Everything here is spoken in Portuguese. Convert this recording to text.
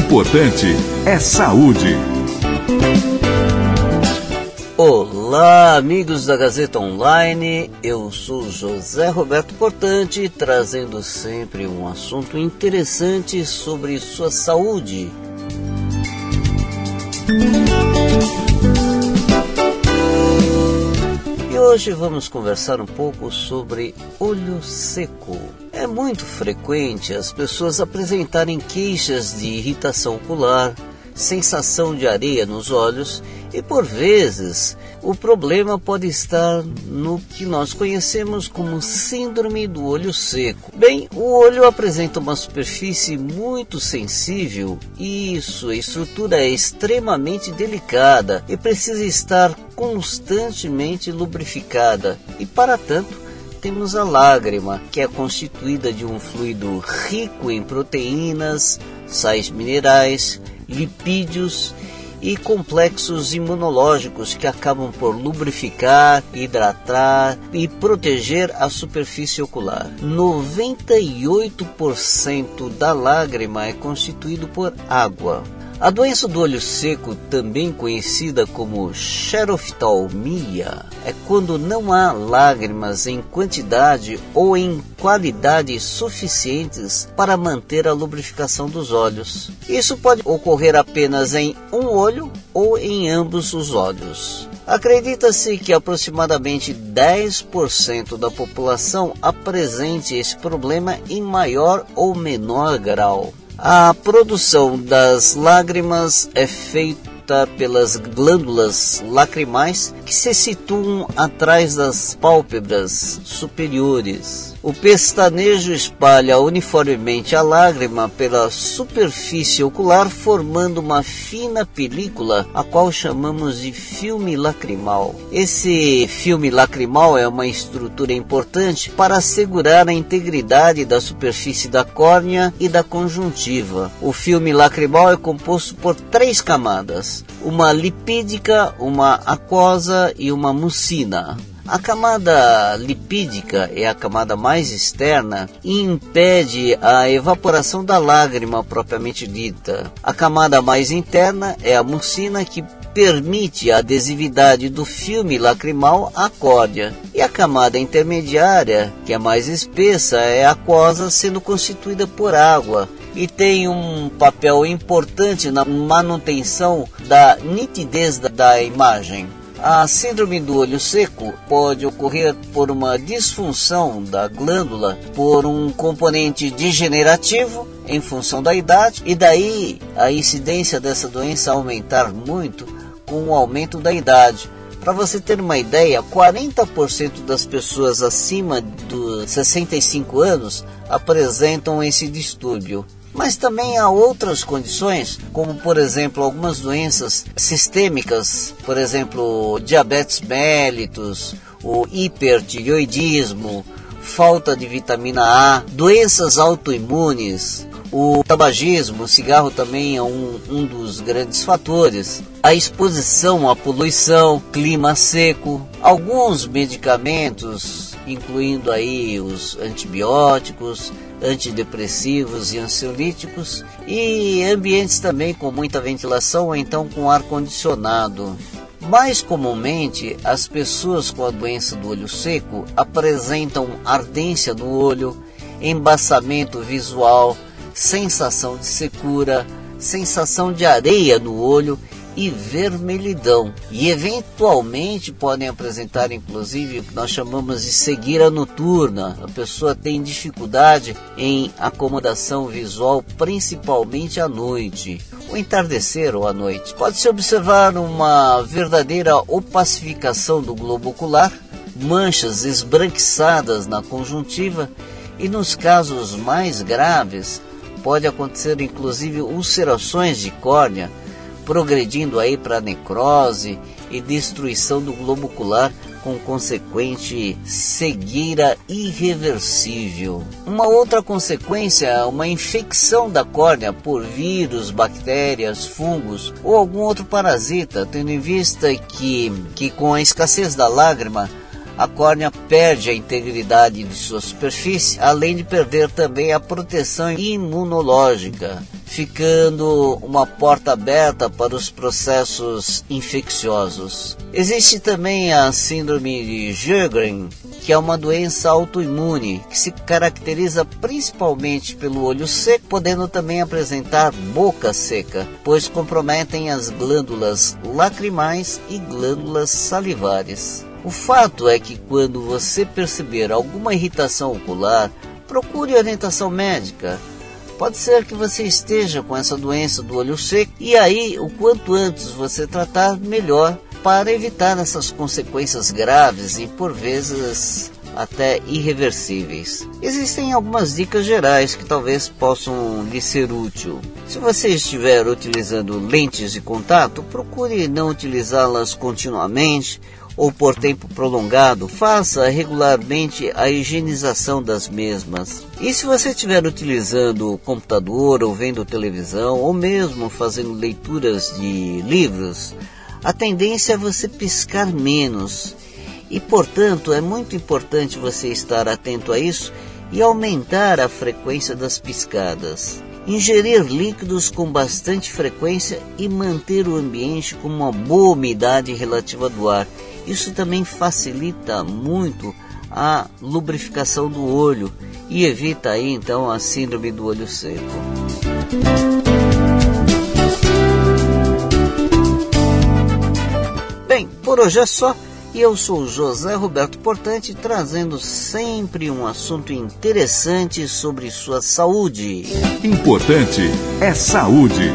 importante é saúde. Olá, amigos da Gazeta Online. Eu sou José Roberto Portante, trazendo sempre um assunto interessante sobre sua saúde. E hoje vamos conversar um pouco sobre olho seco. É muito frequente as pessoas apresentarem queixas de irritação ocular, sensação de areia nos olhos e por vezes o problema pode estar no que nós conhecemos como síndrome do olho seco. Bem, o olho apresenta uma superfície muito sensível e sua estrutura é extremamente delicada e precisa estar constantemente lubrificada. E para tanto, temos a lágrima, que é constituída de um fluido rico em proteínas, sais minerais, lipídios e complexos imunológicos que acabam por lubrificar, hidratar e proteger a superfície ocular. 98% da lágrima é constituído por água. A doença do olho seco, também conhecida como xeroftalmia, é quando não há lágrimas em quantidade ou em qualidade suficientes para manter a lubrificação dos olhos. Isso pode ocorrer apenas em um olho ou em ambos os olhos. Acredita-se que aproximadamente 10% da população apresente esse problema em maior ou menor grau. A produção das lágrimas é feita pelas glândulas lacrimais que se situam atrás das pálpebras superiores. O pestanejo espalha uniformemente a lágrima pela superfície ocular, formando uma fina película, a qual chamamos de filme lacrimal. Esse filme lacrimal é uma estrutura importante para assegurar a integridade da superfície da córnea e da conjuntiva. O filme lacrimal é composto por três camadas: uma lipídica, uma aquosa e uma mucina. A camada lipídica é a camada mais externa e impede a evaporação da lágrima propriamente dita. A camada mais interna é a mucina que permite a adesividade do filme lacrimal à córnea. E a camada intermediária, que é mais espessa, é aquosa, sendo constituída por água e tem um papel importante na manutenção da nitidez da imagem. A síndrome do olho seco pode ocorrer por uma disfunção da glândula, por um componente degenerativo em função da idade, e daí a incidência dessa doença aumentar muito com o aumento da idade. Para você ter uma ideia, 40% das pessoas acima dos 65 anos apresentam esse distúrbio. Mas também há outras condições, como por exemplo algumas doenças sistêmicas, por exemplo, diabetes mellitus, o hipertireoidismo, falta de vitamina A, doenças autoimunes, o tabagismo, o cigarro também é um, um dos grandes fatores. A exposição à poluição, clima seco, alguns medicamentos, incluindo aí os antibióticos, antidepressivos e ansiolíticos e ambientes também com muita ventilação ou então com ar condicionado. Mais comumente, as pessoas com a doença do olho seco apresentam ardência no olho, embaçamento visual, sensação de secura, sensação de areia no olho e vermelhidão. E eventualmente podem apresentar inclusive o que nós chamamos de cegueira noturna. A pessoa tem dificuldade em acomodação visual, principalmente à noite, o entardecer ou à noite. Pode-se observar uma verdadeira opacificação do globo ocular, manchas esbranquiçadas na conjuntiva e nos casos mais graves pode acontecer inclusive ulcerações de córnea progredindo aí para necrose e destruição do globo ocular com consequente cegueira irreversível. Uma outra consequência é uma infecção da córnea por vírus, bactérias, fungos ou algum outro parasita, tendo em vista que, que com a escassez da lágrima a córnea perde a integridade de sua superfície, além de perder também a proteção imunológica ficando uma porta aberta para os processos infecciosos. Existe também a síndrome de Sjögren, que é uma doença autoimune que se caracteriza principalmente pelo olho seco, podendo também apresentar boca seca, pois comprometem as glândulas lacrimais e glândulas salivares. O fato é que quando você perceber alguma irritação ocular, procure orientação médica Pode ser que você esteja com essa doença do olho seco e aí, o quanto antes você tratar, melhor para evitar essas consequências graves e por vezes até irreversíveis. Existem algumas dicas gerais que talvez possam lhe ser útil. Se você estiver utilizando lentes de contato, procure não utilizá-las continuamente ou por tempo prolongado, faça regularmente a higienização das mesmas. E se você estiver utilizando o computador ou vendo televisão ou mesmo fazendo leituras de livros, a tendência é você piscar menos. E portanto, é muito importante você estar atento a isso e aumentar a frequência das piscadas. Ingerir líquidos com bastante frequência e manter o ambiente com uma boa umidade relativa do ar isso também facilita muito a lubrificação do olho e evita aí então a síndrome do olho seco. Bem, por hoje é só. E eu sou José Roberto Portante, trazendo sempre um assunto interessante sobre sua saúde. Importante é saúde.